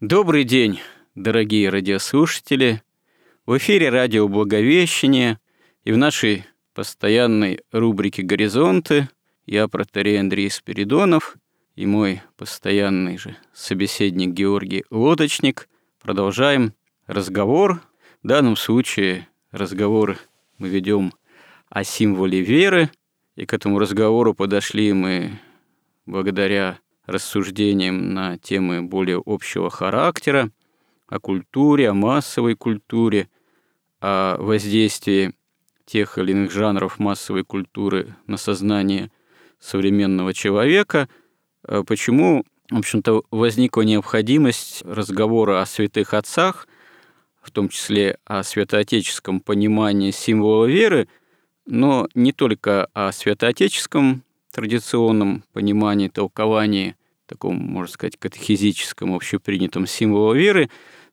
Добрый день, дорогие радиослушатели! В эфире радио «Благовещение» и в нашей постоянной рубрике «Горизонты» я, протерей Андрей Спиридонов, и мой постоянный же собеседник Георгий Лодочник продолжаем разговор. В данном случае разговор мы ведем о символе веры, и к этому разговору подошли мы благодаря рассуждениям на темы более общего характера, о культуре, о массовой культуре, о воздействии тех или иных жанров массовой культуры на сознание современного человека, а почему, в общем-то, возникла необходимость разговора о святых отцах, в том числе о святоотеческом понимании символа веры, но не только о святоотеческом традиционном понимании, толковании таком, можно сказать, катехизическом, общепринятом символа веры,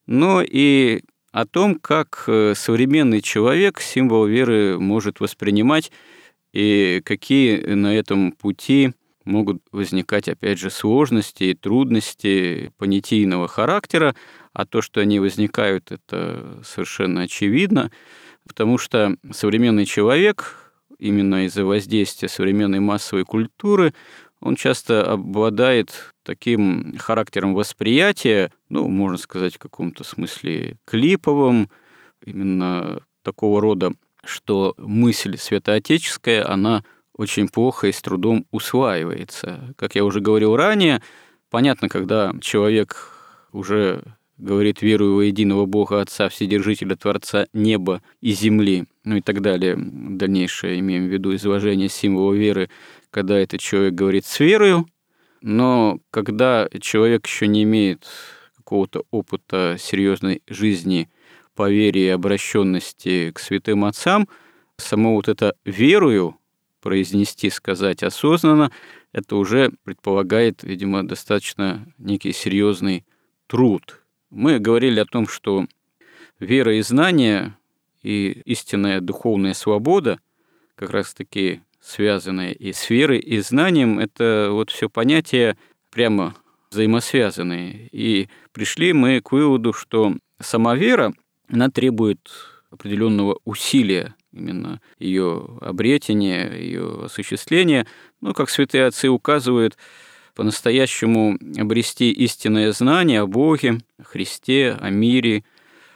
но и о том, как э, современный человек символ веры может воспринимать и какие на этом пути могут возникать, опять же, сложности и трудности понятийного характера, а то, что они возникают, это совершенно очевидно, потому что современный человек, именно из-за воздействия современной массовой культуры, он часто обладает таким характером восприятия, ну, можно сказать, в каком-то смысле клиповым, именно такого рода, что мысль святоотеческая, она очень плохо и с трудом усваивается. Как я уже говорил ранее, понятно, когда человек уже говорит «верую во единого Бога Отца, Вседержителя, Творца неба и земли», ну и так далее. Дальнейшее имеем в виду изложение символа веры – когда этот человек говорит с верою, но когда человек еще не имеет какого-то опыта серьезной жизни по вере и обращенности к святым отцам, само вот это верою произнести, сказать осознанно, это уже предполагает, видимо, достаточно некий серьезный труд. Мы говорили о том, что вера и знание и истинная духовная свобода как раз-таки связанные и с верой, и знанием, это вот все понятия прямо взаимосвязанные. И пришли мы к выводу, что сама вера, она требует определенного усилия, именно ее обретения, ее осуществления. Ну, как святые отцы указывают, по-настоящему обрести истинное знание о Боге, о Христе, о мире,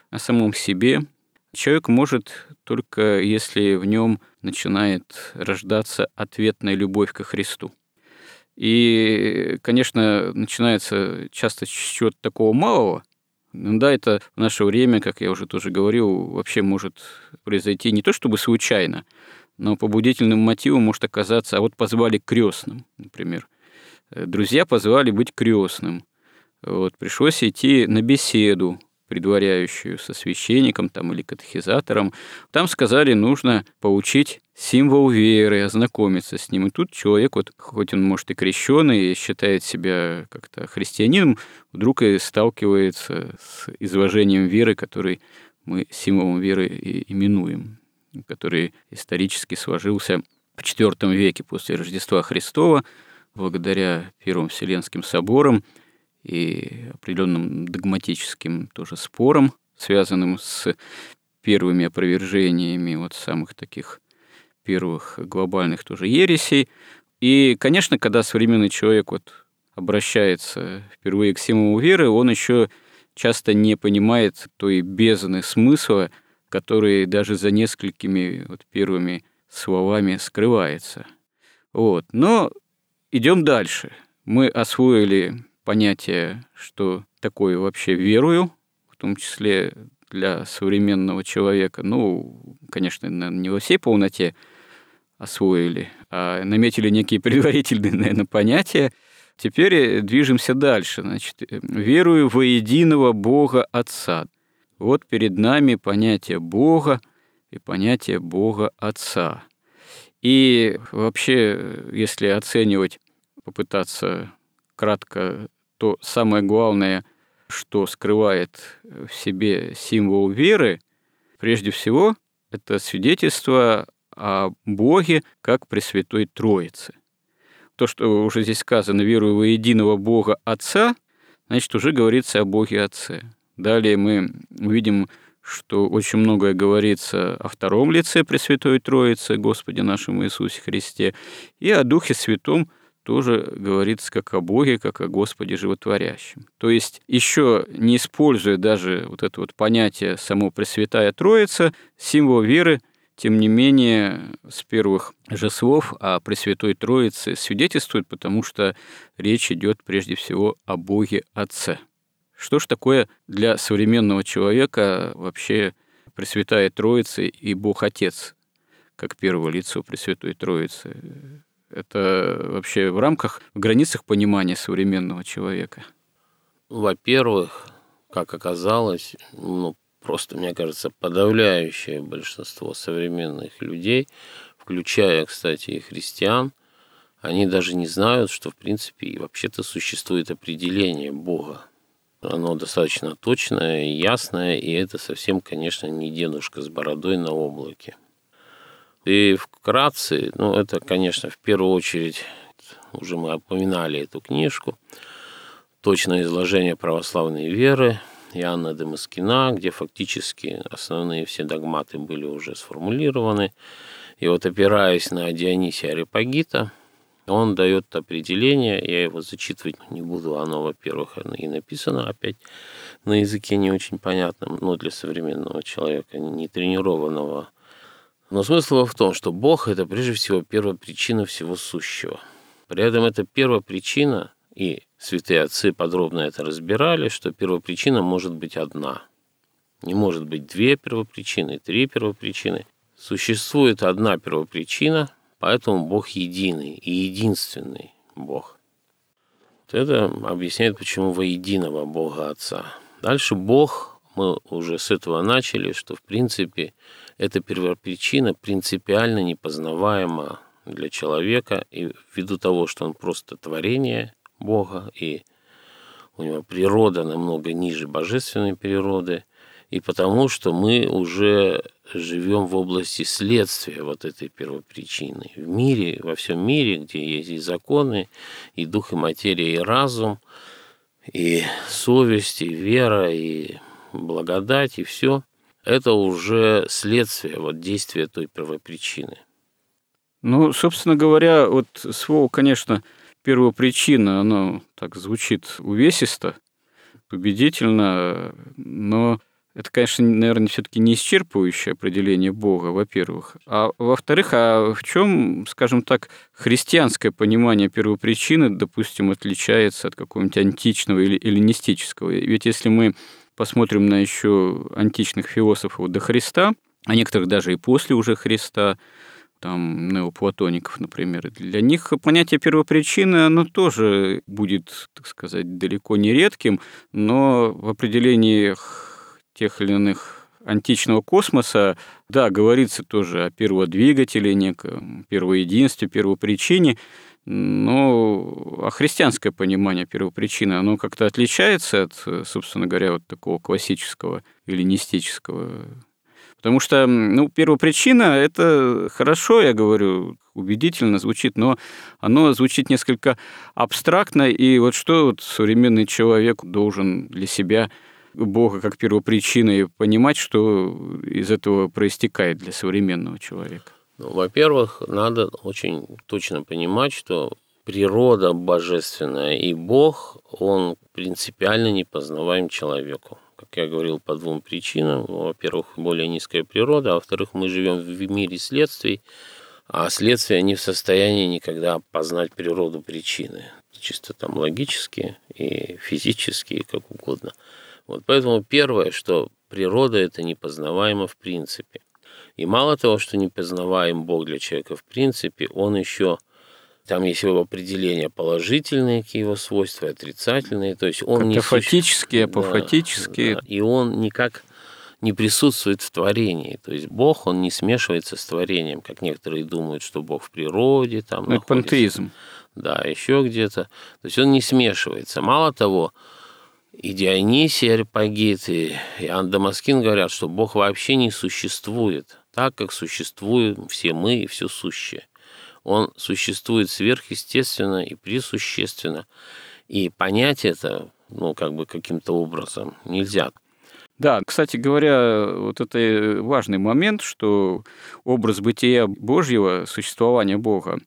о самом себе. Человек может только если в нем начинает рождаться ответная любовь ко Христу. И, конечно, начинается часто с чего-то такого малого, ну да, это в наше время, как я уже тоже говорил, вообще может произойти не то чтобы случайно, но побудительным мотивом может оказаться, а вот позвали крестным, например. Друзья позвали быть крестным. Вот, пришлось идти на беседу, предваряющую со священником там, или катехизатором, там сказали, нужно получить символ веры, ознакомиться с ним. И тут человек, вот, хоть он, может, и крещеный, и считает себя как-то христианином, вдруг и сталкивается с изложением веры, который мы символом веры и именуем, который исторически сложился в IV веке после Рождества Христова, благодаря Первым Вселенским соборам, и определенным догматическим тоже спором, связанным с первыми опровержениями вот самых таких первых глобальных тоже ересей. И, конечно, когда современный человек вот обращается впервые к символу веры, он еще часто не понимает той бездны смысла, который даже за несколькими вот первыми словами скрывается. Вот. Но идем дальше. Мы освоили понятие, что такое вообще верую, в том числе для современного человека. Ну, конечно, не во всей полноте освоили, а наметили некие предварительные, наверное, понятия. Теперь движемся дальше. Значит, верую во единого Бога Отца. Вот перед нами понятие Бога и понятие Бога Отца. И вообще, если оценивать, попытаться кратко, то самое главное, что скрывает в себе символ веры, прежде всего, это свидетельство о Боге как Пресвятой Троице. То, что уже здесь сказано, верую во единого Бога Отца, значит, уже говорится о Боге Отце. Далее мы увидим, что очень многое говорится о втором лице Пресвятой Троицы, Господе нашему Иисусе Христе, и о Духе Святом тоже говорится как о Боге, как о Господе животворящем. То есть еще не используя даже вот это вот понятие само Пресвятая Троица, символ веры – тем не менее, с первых же слов о Пресвятой Троице свидетельствует, потому что речь идет прежде всего о Боге Отце. Что ж такое для современного человека вообще Пресвятая Троица и Бог Отец, как первое лицо Пресвятой Троицы? Это вообще в рамках, в границах понимания современного человека? Во-первых, как оказалось, ну, просто, мне кажется, подавляющее большинство современных людей, включая, кстати, и христиан, они даже не знают, что, в принципе, и вообще-то существует определение Бога. Оно достаточно точное, ясное, и это совсем, конечно, не дедушка с бородой на облаке. И вкратце, ну, это, конечно, в первую очередь, уже мы упоминали эту книжку, точное изложение православной веры, Иоанна Демаскина, где фактически основные все догматы были уже сформулированы. И вот опираясь на Дионисия Арипагита, он дает определение, я его зачитывать не буду, оно, во-первых, и написано опять на языке не очень понятном, но для современного человека, не тренированного. Но смысл в том, что Бог – это прежде всего первая причина всего сущего. При этом это первая причина, и святые отцы подробно это разбирали, что первопричина может быть одна. Не может быть две первопричины, три первопричины. Существует одна первопричина, поэтому Бог единый и единственный Бог. Это объясняет, почему во единого Бога Отца. Дальше Бог, мы уже с этого начали, что в принципе эта первопричина принципиально непознаваема для человека, и ввиду того, что он просто творение, Бога, и у него природа намного ниже божественной природы, и потому что мы уже живем в области следствия вот этой первопричины. В мире, во всем мире, где есть и законы, и дух, и материя, и разум, и совесть, и вера, и благодать, и все, это уже следствие вот действия той первопричины. Ну, собственно говоря, вот слово, конечно, первопричина, оно так звучит увесисто, победительно, но это, конечно, наверное, все-таки не исчерпывающее определение Бога, во-первых. А во-вторых, а в чем, скажем так, христианское понимание первопричины, допустим, отличается от какого-нибудь античного или эллинистического? Ведь если мы посмотрим на еще античных философов до Христа, а некоторых даже и после уже Христа, там, неоплатоников, например. Для них понятие первопричины, оно тоже будет, так сказать, далеко не редким, но в определениях тех или иных античного космоса, да, говорится тоже о перводвигателе, неком первоединстве, первопричине, но а христианское понимание первопричины, оно как-то отличается от, собственно говоря, вот такого классического эллинистического Потому что, ну, первопричина – это хорошо, я говорю, убедительно звучит, но оно звучит несколько абстрактно, и вот что вот современный человек должен для себя Бога как первопричины понимать, что из этого проистекает для современного человека? Ну, во-первых, надо очень точно понимать, что природа божественная и Бог, он принципиально не познаваем человеку. Как я говорил, по двум причинам. Во-первых, более низкая природа, а во-вторых, мы живем в мире следствий, а следствия не в состоянии никогда познать природу причины. Чисто там логические и физические, как угодно. Вот поэтому первое, что природа это непознаваемо в принципе. И мало того, что непознаваем Бог для человека в принципе, он еще там есть его определения положительные, какие его свойства, отрицательные. То есть он Катафатические, не апофатические. Да, да. И он никак не присутствует в творении. То есть Бог, он не смешивается с творением, как некоторые думают, что Бог в природе. Там ну, это пантеизм. Да, еще где-то. То есть он не смешивается. Мало того, и Дионисий Арипагит, и Иоанн Дамаскин говорят, что Бог вообще не существует, так как существуем все мы и все сущее он существует сверхъестественно и присущественно. И понять это, ну, как бы каким-то образом нельзя. Да, кстати говоря, вот это важный момент, что образ бытия Божьего, существования Бога,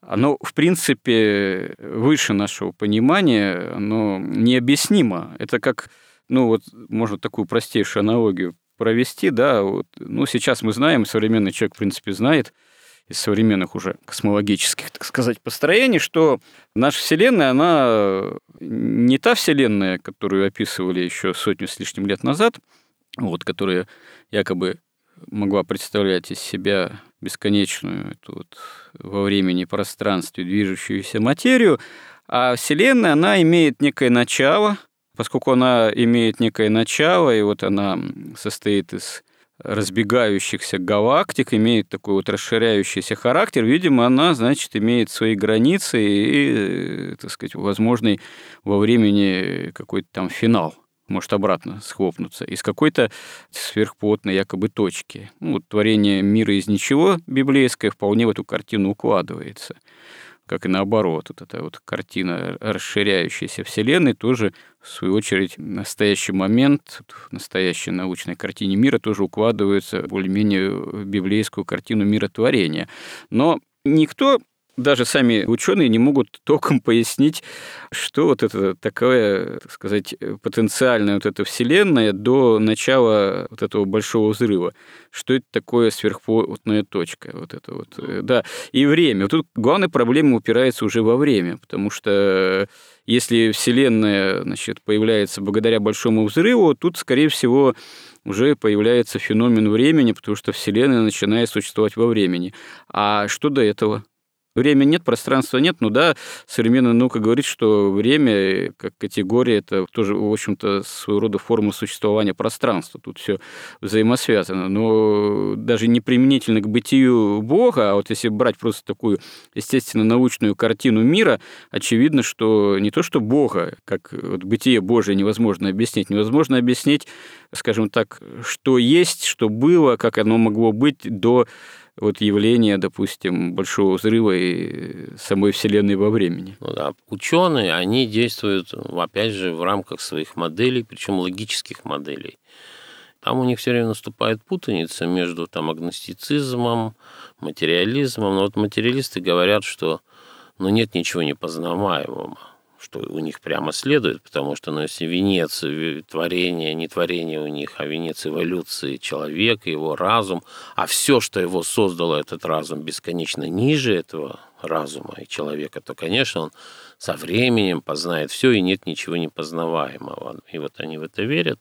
оно, в принципе, выше нашего понимания, оно необъяснимо. Это как, ну вот, можно такую простейшую аналогию провести, да, вот, ну, сейчас мы знаем, современный человек, в принципе, знает, из современных уже космологических, так сказать, построений, что наша Вселенная, она не та Вселенная, которую описывали еще сотню с лишним лет назад, вот, которая якобы могла представлять из себя бесконечную эту вот во времени и пространстве движущуюся материю, а Вселенная, она имеет некое начало, поскольку она имеет некое начало, и вот она состоит из разбегающихся галактик, имеет такой вот расширяющийся характер, видимо, она, значит, имеет свои границы и, так сказать, возможный во времени какой-то там финал может обратно схлопнуться, из какой-то сверхплотной якобы точки. Ну, вот творение мира из ничего библейское вполне в эту картину укладывается как и наоборот. Вот эта вот картина расширяющейся Вселенной тоже, в свою очередь, в настоящий момент, в настоящей научной картине мира тоже укладывается более-менее библейскую картину миротворения. Но никто даже сами ученые не могут толком пояснить, что вот это такое, так сказать, потенциальная вот эта вселенная до начала вот этого большого взрыва. Что это такое сверхплотная точка? Вот это вот, э, да. И время. Вот тут главная проблема упирается уже во время, потому что если Вселенная значит, появляется благодаря большому взрыву, тут, скорее всего, уже появляется феномен времени, потому что Вселенная начинает существовать во времени. А что до этого? Время нет, пространства нет, ну да, современная наука говорит, что время как категория это тоже, в общем-то, своего рода форма существования пространства. Тут все взаимосвязано. Но даже не применительно к бытию Бога, а вот если брать просто такую, естественно, научную картину мира, очевидно, что не то, что Бога, как вот бытие Божие невозможно объяснить, невозможно объяснить, скажем так, что есть, что было, как оно могло быть до вот явление, допустим, большого взрыва и самой Вселенной во времени. Ну да. Ученые, они действуют, опять же, в рамках своих моделей, причем логических моделей. Там у них все время наступает путаница между там, агностицизмом, материализмом. Но вот материалисты говорят, что ну, нет ничего непознаваемого что у них прямо следует, потому что, ну, если венец творения, не творение у них, а венец эволюции человека, его разум, а все, что его создало, этот разум, бесконечно ниже этого разума и человека, то, конечно, он со временем познает все, и нет ничего непознаваемого. И вот они в это верят.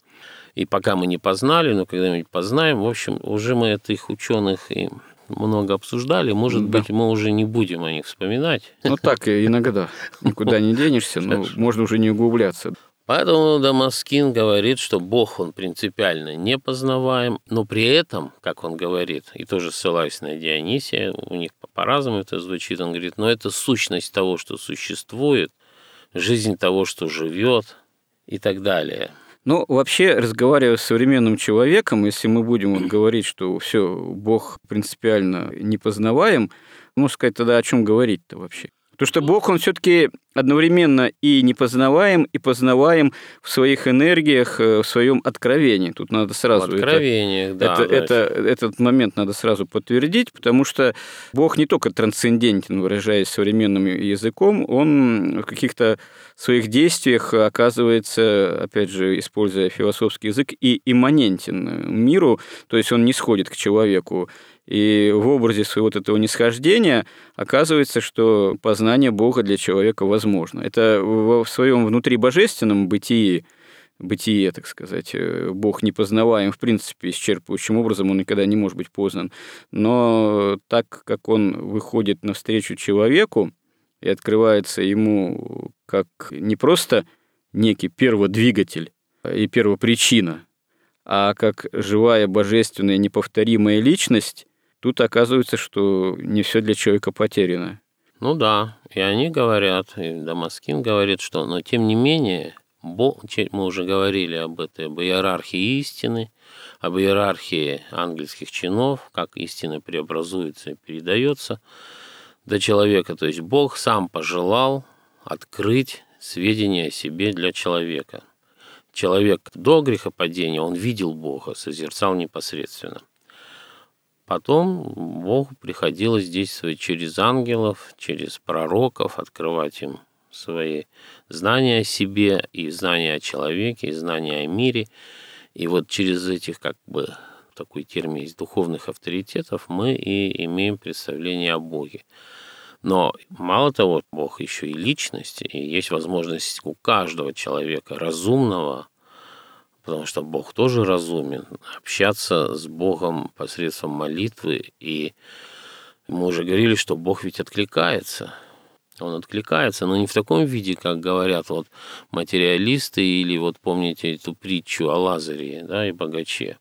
И пока мы не познали, но когда-нибудь познаем, в общем, уже мы этих ученых и много обсуждали. Может да. быть, мы уже не будем о них вспоминать. Ну так, иногда. Никуда не денешься, но можно уже не углубляться. Поэтому Дамаскин говорит, что Бог, он принципиально непознаваем, но при этом, как он говорит, и тоже ссылаясь на Дионисия, у них по-разному это звучит, он говорит, но это сущность того, что существует, жизнь того, что живет и так далее. Ну, вообще, разговаривая с современным человеком, если мы будем вот говорить, что все, Бог принципиально непознаваем, можно сказать, тогда о чем говорить-то вообще? Потому что Бог, он все-таки одновременно и непознаваем, и познаваем в своих энергиях, э, в своем откровении. Тут надо сразу... В откровениях, это, да. Это, это, этот момент надо сразу подтвердить, потому что Бог не только трансцендентен, выражаясь современным языком, он в каких-то своих действиях оказывается, опять же, используя философский язык, и имманентен миру, то есть он не сходит к человеку. И в образе своего вот этого нисхождения оказывается, что познание Бога для человека возможно. Это в своем внутрибожественном бытии, бытие, так сказать, э, Бог непознаваем, в принципе, исчерпывающим образом он никогда не может быть познан. Но так как он выходит навстречу человеку и открывается ему как не просто некий перводвигатель и первопричина, а как живая, божественная, неповторимая личность, Тут оказывается, что не все для человека потеряно. Ну да, и они говорят, и Дамаскин говорит, что, но тем не менее, Бог, мы уже говорили об этой, об иерархии истины, об иерархии ангельских чинов, как истина преобразуется и передается до человека. То есть Бог сам пожелал открыть сведения о себе для человека. Человек до грехопадения, он видел Бога, созерцал непосредственно – Потом Богу приходилось действовать через ангелов, через пророков, открывать им свои знания о себе и знания о человеке, и знания о мире. И вот через этих, как бы, такой термин есть, духовных авторитетов мы и имеем представление о Боге. Но мало того, Бог еще и личность, и есть возможность у каждого человека разумного потому что Бог тоже разумен, общаться с Богом посредством молитвы. И мы уже говорили, что Бог ведь откликается. Он откликается, но не в таком виде, как говорят вот материалисты, или вот помните эту притчу о Лазаре да, и богаче.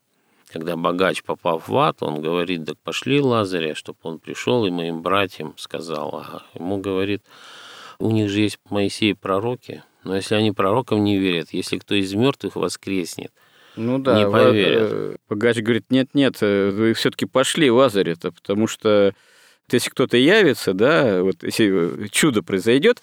Когда богач, попав в ад, он говорит, так пошли Лазаря, чтобы он пришел и моим братьям сказал. А ему говорит, у них же есть Моисей пророки, но если они пророкам не верят, если кто из мертвых воскреснет, ну да, не поверят. Э, богач говорит, нет-нет, э, вы все-таки пошли Лазаря-то, потому что если кто-то явится, да, вот если чудо произойдет,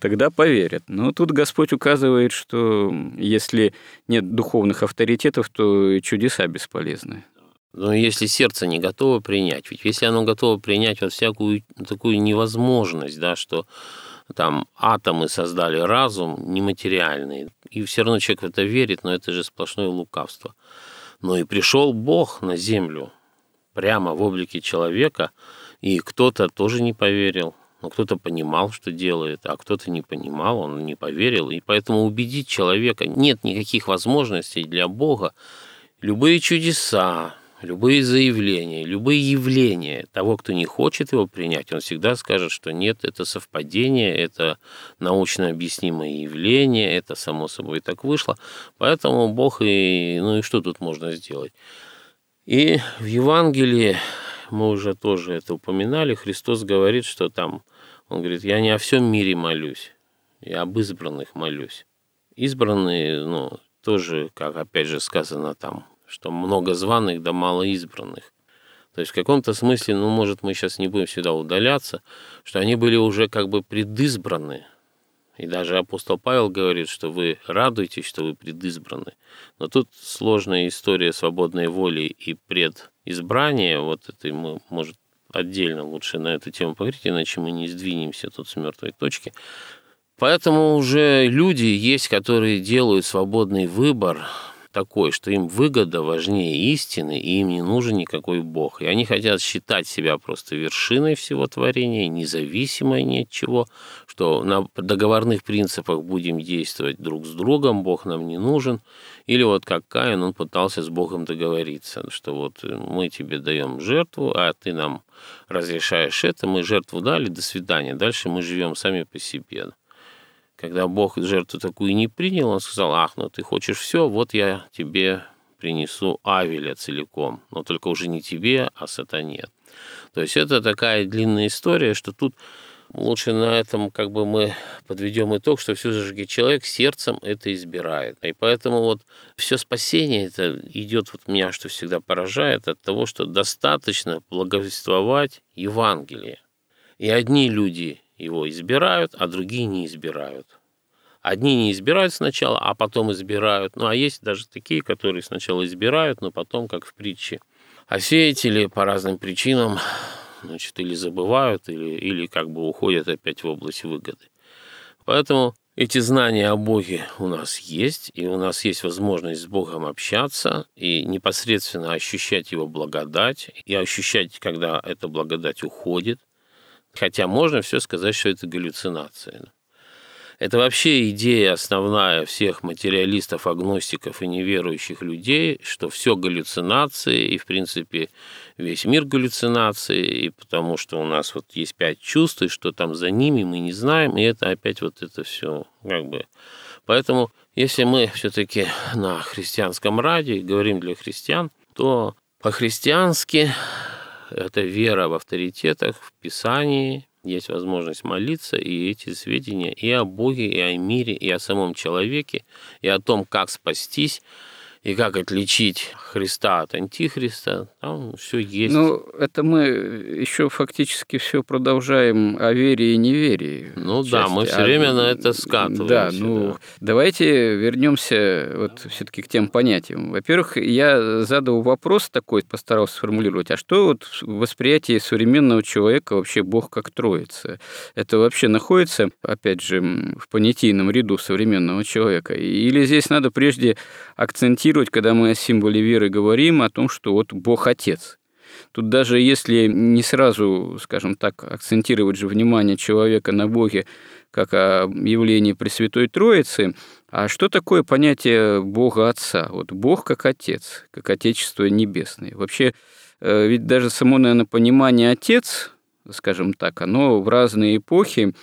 тогда поверят. Но тут Господь указывает, что если нет духовных авторитетов, то чудеса бесполезны. Но если сердце не готово принять, ведь если оно готово принять вот всякую такую невозможность, да, что там атомы создали разум нематериальный, и все равно человек в это верит, но это же сплошное лукавство. Но и пришел Бог на землю прямо в облике человека, и кто-то тоже не поверил, но кто-то понимал, что делает, а кто-то не понимал, он не поверил. И поэтому убедить человека нет никаких возможностей для Бога. Любые чудеса, любые заявления, любые явления того, кто не хочет его принять, он всегда скажет, что нет, это совпадение, это научно объяснимое явление, это само собой так вышло. Поэтому Бог и... Ну и что тут можно сделать? И в Евангелии, мы уже тоже это упоминали, Христос говорит, что там, он говорит, я не о всем мире молюсь, я об избранных молюсь. Избранные, ну, тоже, как опять же сказано там, что много званых да мало избранных. То есть в каком-то смысле, ну, может, мы сейчас не будем сюда удаляться, что они были уже как бы предизбраны. И даже апостол Павел говорит, что вы радуетесь, что вы предизбраны. Но тут сложная история свободной воли и предизбрания. Вот это мы, может, отдельно лучше на эту тему поговорить, иначе мы не сдвинемся тут с мертвой точки. Поэтому уже люди есть, которые делают свободный выбор, такой, что им выгода важнее истины, и им не нужен никакой Бог. И они хотят считать себя просто вершиной всего творения, независимой ни от чего, что на договорных принципах будем действовать друг с другом, Бог нам не нужен. Или вот как Каин, он пытался с Богом договориться, что вот мы тебе даем жертву, а ты нам разрешаешь это, мы жертву дали, до свидания, дальше мы живем сами по себе. Когда Бог жертву такую не принял, он сказал, ах, ну ты хочешь все, вот я тебе принесу Авеля целиком, но только уже не тебе, а сатане. То есть это такая длинная история, что тут лучше на этом как бы мы подведем итог, что все-таки человек сердцем это избирает. И поэтому вот все спасение это идет, вот меня что всегда поражает, от того, что достаточно благовествовать Евангелие. И одни люди его избирают, а другие не избирают. Одни не избирают сначала, а потом избирают. Ну, а есть даже такие, которые сначала избирают, но потом, как в притче, а сеятели по разным причинам значит, или забывают, или, или как бы уходят опять в область выгоды. Поэтому эти знания о Боге у нас есть, и у нас есть возможность с Богом общаться и непосредственно ощущать Его благодать, и ощущать, когда эта благодать уходит. Хотя можно все сказать, что это галлюцинация. Это вообще идея основная всех материалистов, агностиков и неверующих людей, что все галлюцинации, и, в принципе, весь мир галлюцинации, и потому что у нас вот есть пять чувств, и что там за ними, мы не знаем, и это опять вот это все как бы... Поэтому, если мы все-таки на христианском радио говорим для христиан, то по-христиански это вера в авторитетах, в Писании, есть возможность молиться, и эти сведения и о Боге, и о мире, и о самом человеке, и о том, как спастись, и как отличить Христа от Антихриста, там все есть. Ну, это мы еще фактически все продолжаем о вере и неверии. Ну части. да, мы все а, время на это скатываемся. Да, ну да. давайте вернемся вот все-таки к тем понятиям. Во-первых, я задал вопрос такой, постарался сформулировать, а что вот в восприятии современного человека вообще Бог как Троица? Это вообще находится, опять же, в понятийном ряду современного человека? Или здесь надо прежде акцентировать акцентировать, когда мы о символе веры говорим, о том, что вот Бог Отец. Тут даже если не сразу, скажем так, акцентировать же внимание человека на Боге как о явлении Пресвятой Троицы, а что такое понятие Бога Отца? Вот Бог как Отец, как Отечество Небесное. Вообще, э, ведь даже само, наверное, понимание Отец, скажем так, оно в разные эпохи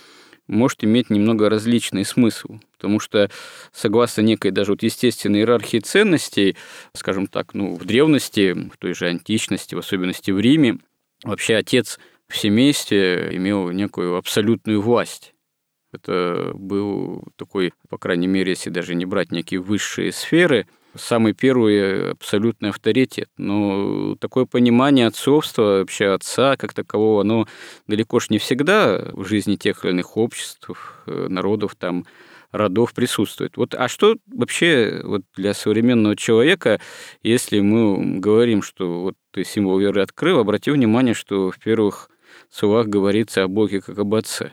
может иметь немного различный смысл. Потому что, согласно некой даже вот естественной иерархии ценностей, скажем так, ну, в древности, в той же античности, в особенности в Риме, вообще отец в семействе имел некую абсолютную власть. Это был такой, по крайней мере, если даже не брать некие высшие сферы, самый первый абсолютный авторитет. Но такое понимание отцовства, вообще отца как такового, оно далеко ж не всегда в жизни тех или иных обществ, э, народов там родов присутствует. Вот, а что вообще вот для современного человека, если мы говорим, что вот ты символ веры открыл, обрати внимание, что в первых словах говорится о Боге как об Отце.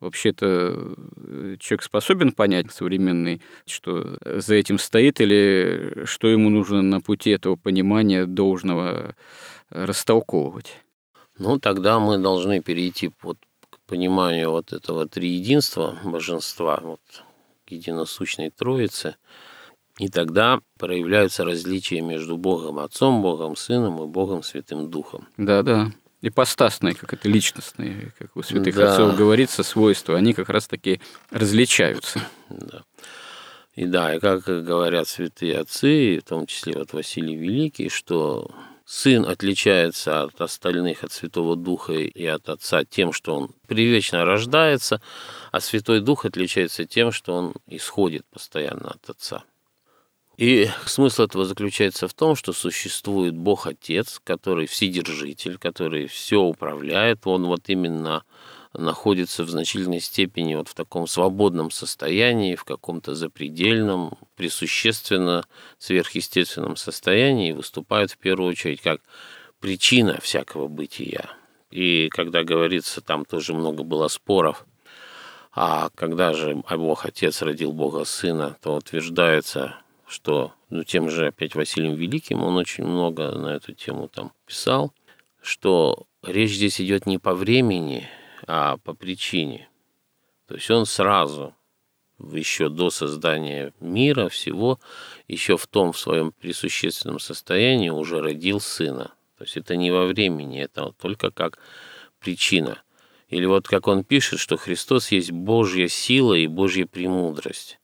Вообще-то э, человек способен понять современный, что за этим стоит, или что ему нужно на пути этого понимания должного растолковывать? Ну, тогда мы должны перейти вот пониманию вот этого триединства божества, вот, единосущной Троицы, и тогда проявляются различия между Богом Отцом, Богом Сыном и Богом Святым Духом. Да-да. Ипостасные, как это личностные, как у святых да. отцов говорится, свойства, они как раз-таки различаются. Да. И да, и как говорят святые отцы, в том числе вот Василий Великий, что Сын отличается от остальных, от Святого Духа и от Отца тем, что он привечно рождается, а Святой Дух отличается тем, что он исходит постоянно от Отца. И смысл этого заключается в том, что существует Бог Отец, который вседержитель, который все управляет. Он вот именно находится в значительной степени вот в таком свободном состоянии, в каком-то запредельном, присущественно сверхъестественном состоянии и выступает в первую очередь как причина всякого бытия. И когда говорится, там тоже много было споров, а когда же Бог Отец родил Бога Сына, то утверждается, что ну, тем же опять Василием Великим, он очень много на эту тему там писал, что речь здесь идет не по времени, а по причине. То есть он сразу, еще до создания мира, всего, еще в том в своем присущественном состоянии уже родил сына. То есть это не во времени, это только как причина. Или вот как он пишет, что Христос есть Божья сила и Божья премудрость,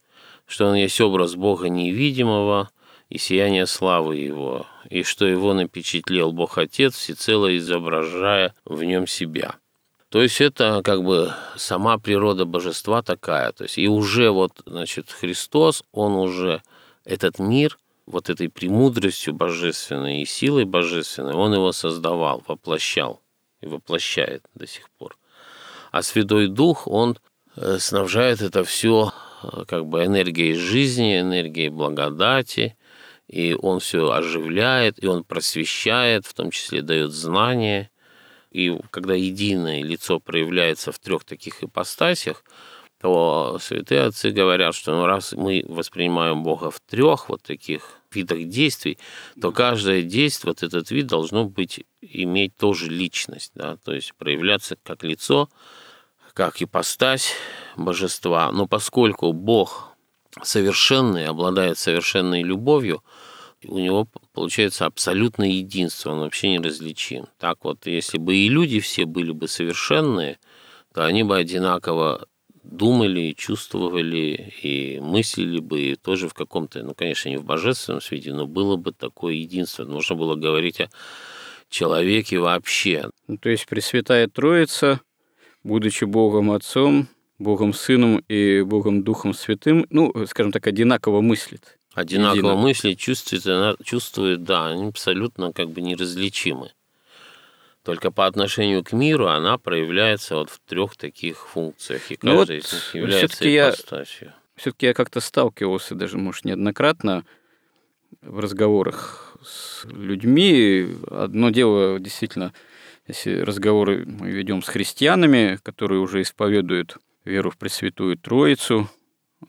что он есть образ Бога невидимого и сияние славы Его, и что Его напечатлел Бог Отец, всецело изображая в нем себя – То есть это как бы сама природа божества такая. То есть и уже вот, значит, Христос, он уже этот мир вот этой премудростью божественной и силой божественной, он его создавал, воплощал и воплощает до сих пор. А Святой Дух, он э, снабжает это все как бы энергией жизни, энергией благодати, и он все оживляет, и он просвещает, в том числе дает знания. И когда единое лицо проявляется в трех таких ипостасях, то святые отцы говорят, что ну, раз мы воспринимаем Бога в трех вот таких видах действий, то каждое действие, вот этот вид должно быть, иметь тоже личность, да, то есть проявляться как лицо, как ипостась божества. Но поскольку Бог совершенный, обладает совершенной любовью, у него получается абсолютное единство, он вообще неразличим. Так вот, если бы и люди все были бы совершенные, то они бы одинаково думали, чувствовали и мыслили бы и тоже в каком-то, ну, конечно, не в божественном свете, но было бы такое единство. Можно было говорить о человеке вообще. Ну, то есть Пресвятая Троица, будучи Богом Отцом, Богом Сыном и Богом Духом Святым, ну, скажем так, одинаково мыслит. Одинаково Едино. мыслит, чувствует, чувствует, да, они абсолютно как бы неразличимы. Только по отношению к миру она проявляется вот в трех таких функциях, и ну каждая вот из них является ипостасью. Я, все-таки я как-то сталкивался даже, может, неоднократно в разговорах с людьми. Одно дело действительно, если разговоры мы ведем с христианами, которые уже исповедуют веру в Пресвятую Троицу,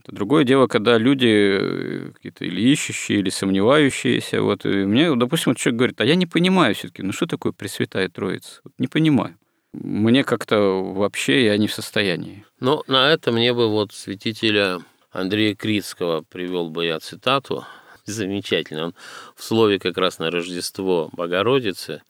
это другое дело, когда люди э, какие-то или ищущие, или сомневающиеся. Вот, и мне, допустим, вот человек говорит, а я не понимаю все таки ну что такое Пресвятая Троица? Вот не понимаю. Мне как-то вообще я не в состоянии. Ну, на это мне бы вот святителя Андрея Критского привел бы я цитату. Замечательно. Он в слове как раз на Рождество Богородицы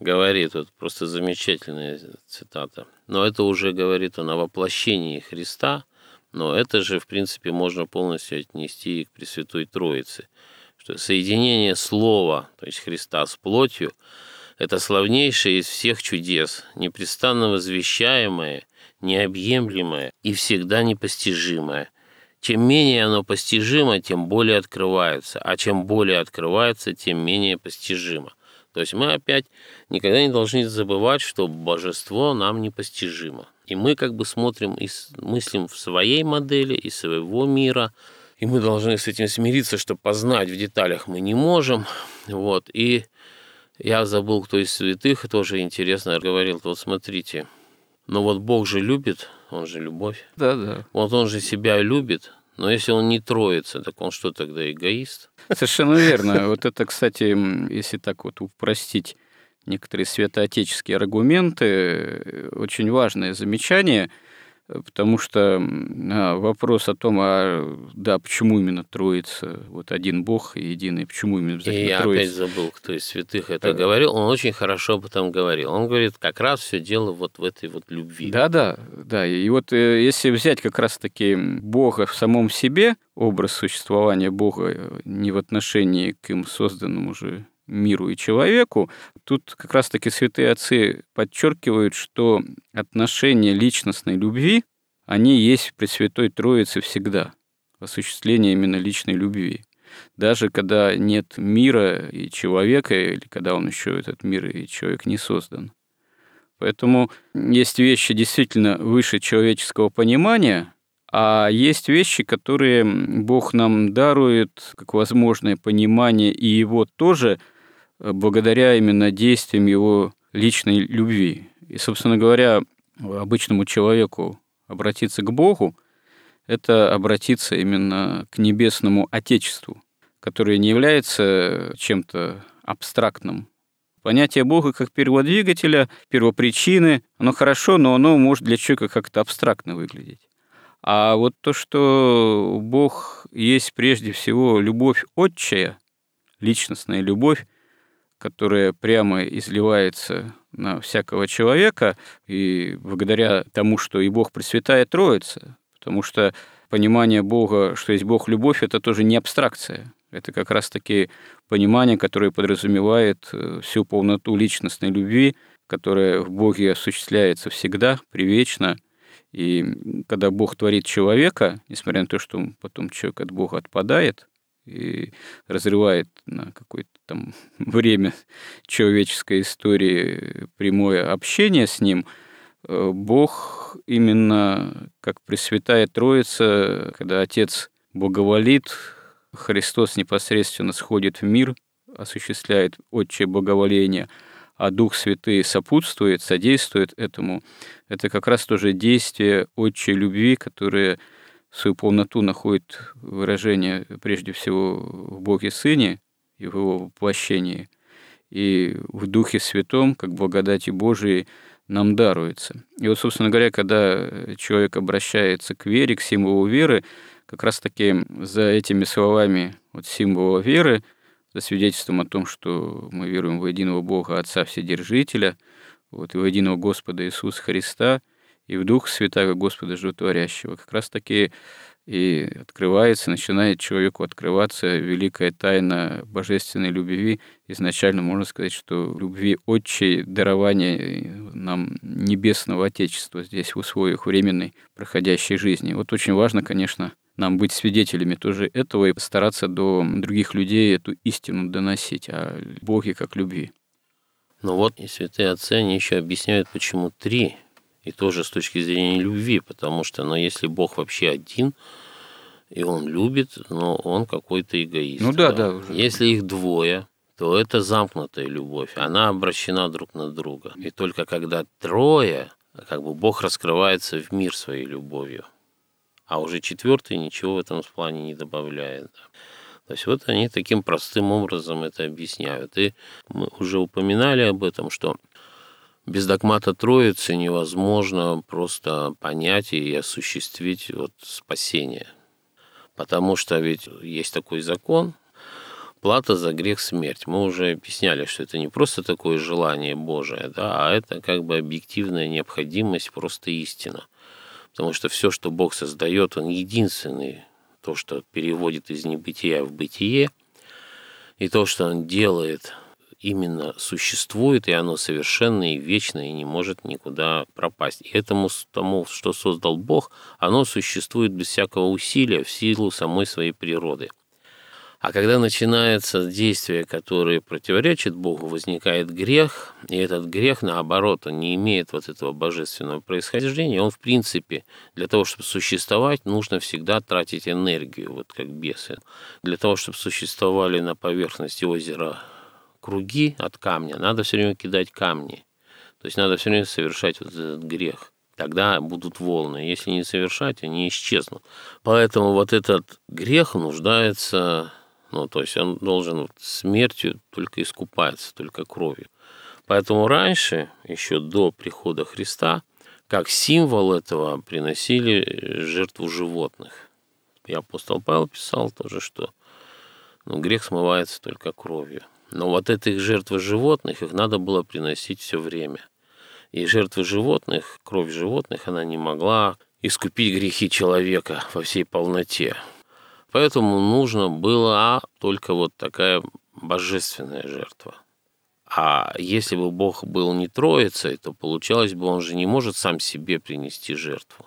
говорит, вот просто замечательная цитата. Но это уже говорит он о воплощении Христа – но это же, в принципе, можно полностью отнести к Пресвятой Троице, что соединение Слова, то есть Христа с плотью, это славнейшее из всех чудес, непрестанно возвещаемое, необъемлемое и всегда непостижимое. Чем менее оно постижимо, тем более открывается, а чем более открывается, тем менее постижимо. То есть мы опять никогда не должны забывать, что божество нам непостижимо. И мы как бы смотрим и мыслим в своей модели, и своего мира, и мы должны с этим смириться, что познать в деталях мы не можем. Вот. И я забыл, кто из святых, тоже интересно говорил, вот смотрите, но вот Бог же любит, Он же любовь. Да, да. Вот Он же себя любит, но если Он не троится, так Он что тогда, эгоист? Совершенно верно. Вот это, кстати, если так вот упростить некоторые светоотеческие аргументы, э, очень важное замечание, потому что а, вопрос о том, а да, почему именно Троица, вот один Бог и единый, почему именно обязательно и я Троица? опять забыл, кто из святых это да. говорил, он очень хорошо об этом говорил. Он говорит, как раз все дело вот в этой вот любви. Да, да, да. И вот э, если взять как раз-таки Бога в самом себе, образ существования Бога э, не в отношении к им созданному же миру и человеку. Тут как раз-таки святые отцы подчеркивают, что отношения личностной любви, они есть в Пресвятой Троице всегда, осуществление именно личной любви. Даже когда нет мира и человека, или когда он еще этот мир и человек не создан. Поэтому есть вещи действительно выше человеческого понимания, а есть вещи, которые Бог нам дарует как возможное понимание, и его тоже – благодаря именно действиям его личной любви. И, собственно говоря, обычному человеку обратиться к Богу – это обратиться именно к небесному Отечеству, которое не является чем-то абстрактным. Понятие Бога как перводвигателя, первопричины, оно хорошо, но оно может для человека как-то абстрактно выглядеть. А вот то, что Бог есть прежде всего любовь отчая, личностная любовь, которая прямо изливается на всякого человека, и благодаря тому, что и Бог Пресвятая Троица, потому что понимание Бога, что есть Бог любовь, это тоже не абстракция. Это как раз-таки понимание, которое подразумевает э, всю полноту личностной любви, которая в Боге осуществляется всегда, привечно. И когда Бог творит человека, несмотря на то, что потом человек от Бога отпадает и разрывает на какое-то там время человеческой истории прямое общение с ним, э, Бог именно как Пресвятая Троица, когда Отец благоволит, Христос непосредственно сходит в мир, осуществляет отчее благоволение, а Дух Святый сопутствует, содействует этому. Это как раз тоже действие отчей любви, которое свою полноту находит выражение прежде всего в Боге Сыне и в Его воплощении, и в Духе Святом, как благодати Божией, нам даруется. И вот, собственно говоря, когда человек обращается к вере, к символу веры, как раз-таки за этими словами вот символа веры, за свидетельством о том, что мы веруем в единого Бога, Отца Вседержителя, вот, и в единого Господа Иисуса Христа, и в Дух Святаго Господа Животворящего. Как раз-таки и открывается, начинает человеку открываться великая тайна божественной любви. Изначально можно сказать, что любви отчей дарования нам небесного Отечества здесь в условиях временной проходящей жизни. Вот очень важно, конечно, нам быть свидетелями тоже этого и стараться до других людей эту истину доносить о Боге как любви. Ну вот и святые отцы, они еще объясняют, почему три и тоже с точки зрения любви, потому что, ну, если Бог вообще один, и он любит, но он какой-то эгоист. Ну да, да. да уже. Если их двое, то это замкнутая любовь, она обращена друг на друга. И только когда трое, как бы Бог раскрывается в мир своей любовью, а уже четвертый ничего в этом плане не добавляет. То есть вот они таким простым образом это объясняют. И мы уже упоминали об этом, что без догмата Троицы невозможно просто понять и осуществить вот спасение. Потому что ведь есть такой закон, плата за грех смерть. Мы уже объясняли, что это не просто такое желание Божие, да, а это как бы объективная необходимость, просто истина. Потому что все, что Бог создает, Он единственный, то, что переводит из небытия в бытие, и то, что Он делает именно существует, и оно совершенно и вечно, и не может никуда пропасть. И этому тому, что создал Бог, оно существует без всякого усилия в силу самой своей природы. А когда начинается действие, которое противоречит Богу, возникает грех, и этот грех, наоборот, он не имеет вот этого божественного происхождения, он, в принципе, для того, чтобы существовать, нужно всегда тратить энергию, вот как бесы. Для того, чтобы существовали на поверхности озера круги от камня, надо все время кидать камни. То есть надо все время совершать вот этот грех. Тогда будут волны. Если не совершать, они исчезнут. Поэтому вот этот грех нуждается, ну, то есть он должен смертью только искупаться, только кровью. Поэтому раньше, еще до прихода Христа, как символ этого приносили жертву животных. И апостол Павел писал тоже, что ну, грех смывается только кровью. Но вот этих жертвы животных, их надо было приносить все время. И жертвы животных, кровь животных, она не могла искупить грехи человека во всей полноте. Поэтому нужно было только вот такая божественная жертва. А если бы Бог был не троицей, то получалось бы, он же не может сам себе принести жертву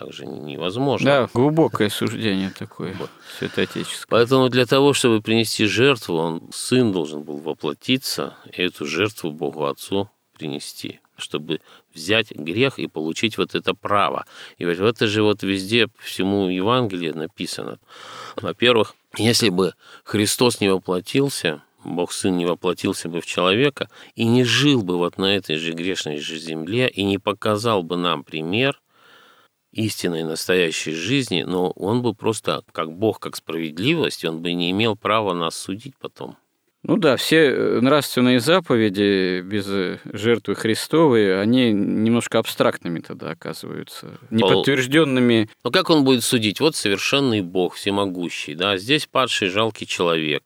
так же невозможно. Да, глубокое суждение такое, вот. святоотеческое. Поэтому для того, чтобы принести жертву, он, сын должен был воплотиться и эту жертву Богу Отцу принести чтобы взять грех и получить вот это право. И вот это же вот везде, всему Евангелию написано. Во-первых, если бы Христос не воплотился, Бог Сын не воплотился бы в человека и не жил бы вот на этой же грешной же земле и не показал бы нам пример – истинной настоящей жизни, но он бы просто, как Бог, как справедливость, он бы не имел права нас судить потом. Ну да, все э, нравственные заповеди без э, жертвы Христовой, они немножко абстрактными тогда оказываются, неподтвержденными. Ну как он будет судить? Вот совершенный Бог, всемогущий, да, здесь падший жалкий человек.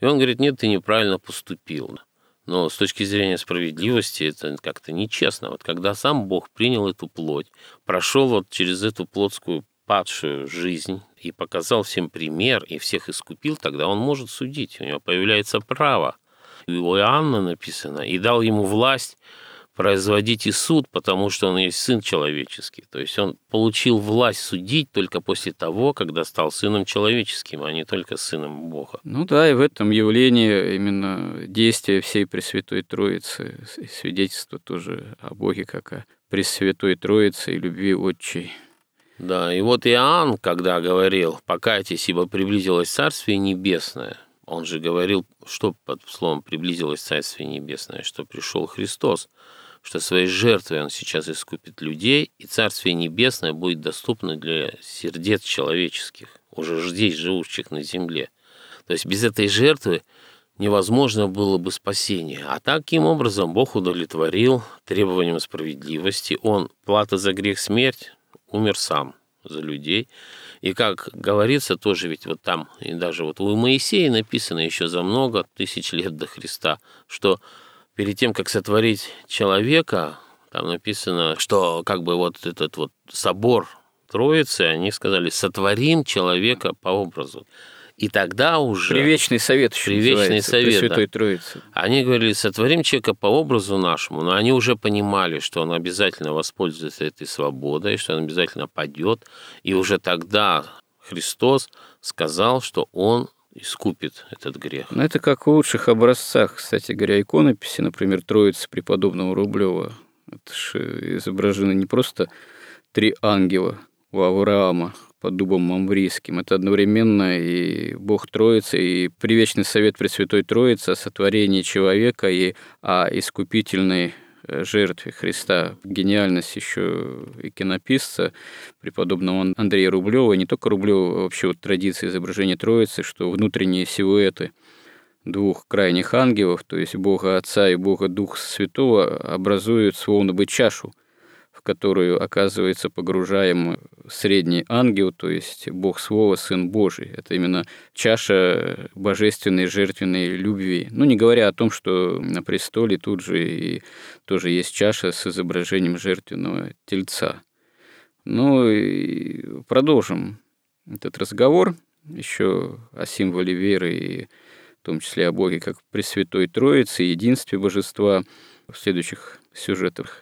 И он говорит, нет, ты неправильно поступил. Но с точки зрения справедливости это как-то нечестно. Вот когда сам Бог принял эту плоть, прошел вот через эту плотскую падшую жизнь и показал всем пример, и всех искупил, тогда он может судить, у него появляется право. И у Иоанна написано, и дал ему власть производить и суд, потому что он есть сын человеческий. То есть он получил власть судить только после того, когда стал сыном человеческим, а не только сыном Бога. Ну да, и в этом явлении именно действие всей Пресвятой Троицы, свидетельство тоже о Боге, как о Пресвятой Троице и любви Отчей. Да, и вот Иоанн, когда говорил, покайтесь, ибо приблизилось Царствие Небесное, он же говорил, что под словом «приблизилось Царствие Небесное», что пришел Христос, что своей жертвой Он сейчас искупит людей, и Царствие Небесное будет доступно для сердец человеческих, уже здесь живущих на земле. То есть без этой жертвы невозможно было бы спасение. А таким образом Бог удовлетворил требованиям справедливости. Он, плата за грех смерть, умер сам за людей. И как говорится, тоже ведь вот там, и даже вот у Моисея написано еще за много тысяч лет до Христа, что перед тем, как сотворить человека, там написано, что как бы вот этот вот собор Троицы, они сказали, сотворим человека по образу. И тогда уже... Привечный совет еще Привечный совет, Святой да. Троицы. Они говорили, сотворим человека по образу нашему, но они уже понимали, что он обязательно воспользуется этой свободой, что он обязательно падет. И уже тогда Христос сказал, что он искупит этот грех. Но это как в лучших образцах, кстати говоря, иконописи, например, Троицы преподобного Рублева. Это же изображены не просто три ангела у Авраама, под дубом мамврийским. Это одновременно и Бог Троицы, и привечный совет Пресвятой Троицы о сотворении человека и о искупительной жертве Христа. Гениальность еще иконописца преподобного Андрея Рублева, не только Рублева, а вообще вот традиция изображения Троицы, что внутренние силуэты двух крайних ангелов, то есть Бога Отца и Бога Духа Святого, образуют словно бы чашу – которую, оказывается, погружаем средний ангел, то есть Бог Слова, Сын Божий. Это именно чаша божественной жертвенной любви. Ну, не говоря о том, что на престоле тут же и тоже есть чаша с изображением жертвенного тельца. Ну, и продолжим этот разговор еще о символе веры и в том числе о Боге как Пресвятой Троице, единстве Божества в следующих сюжетах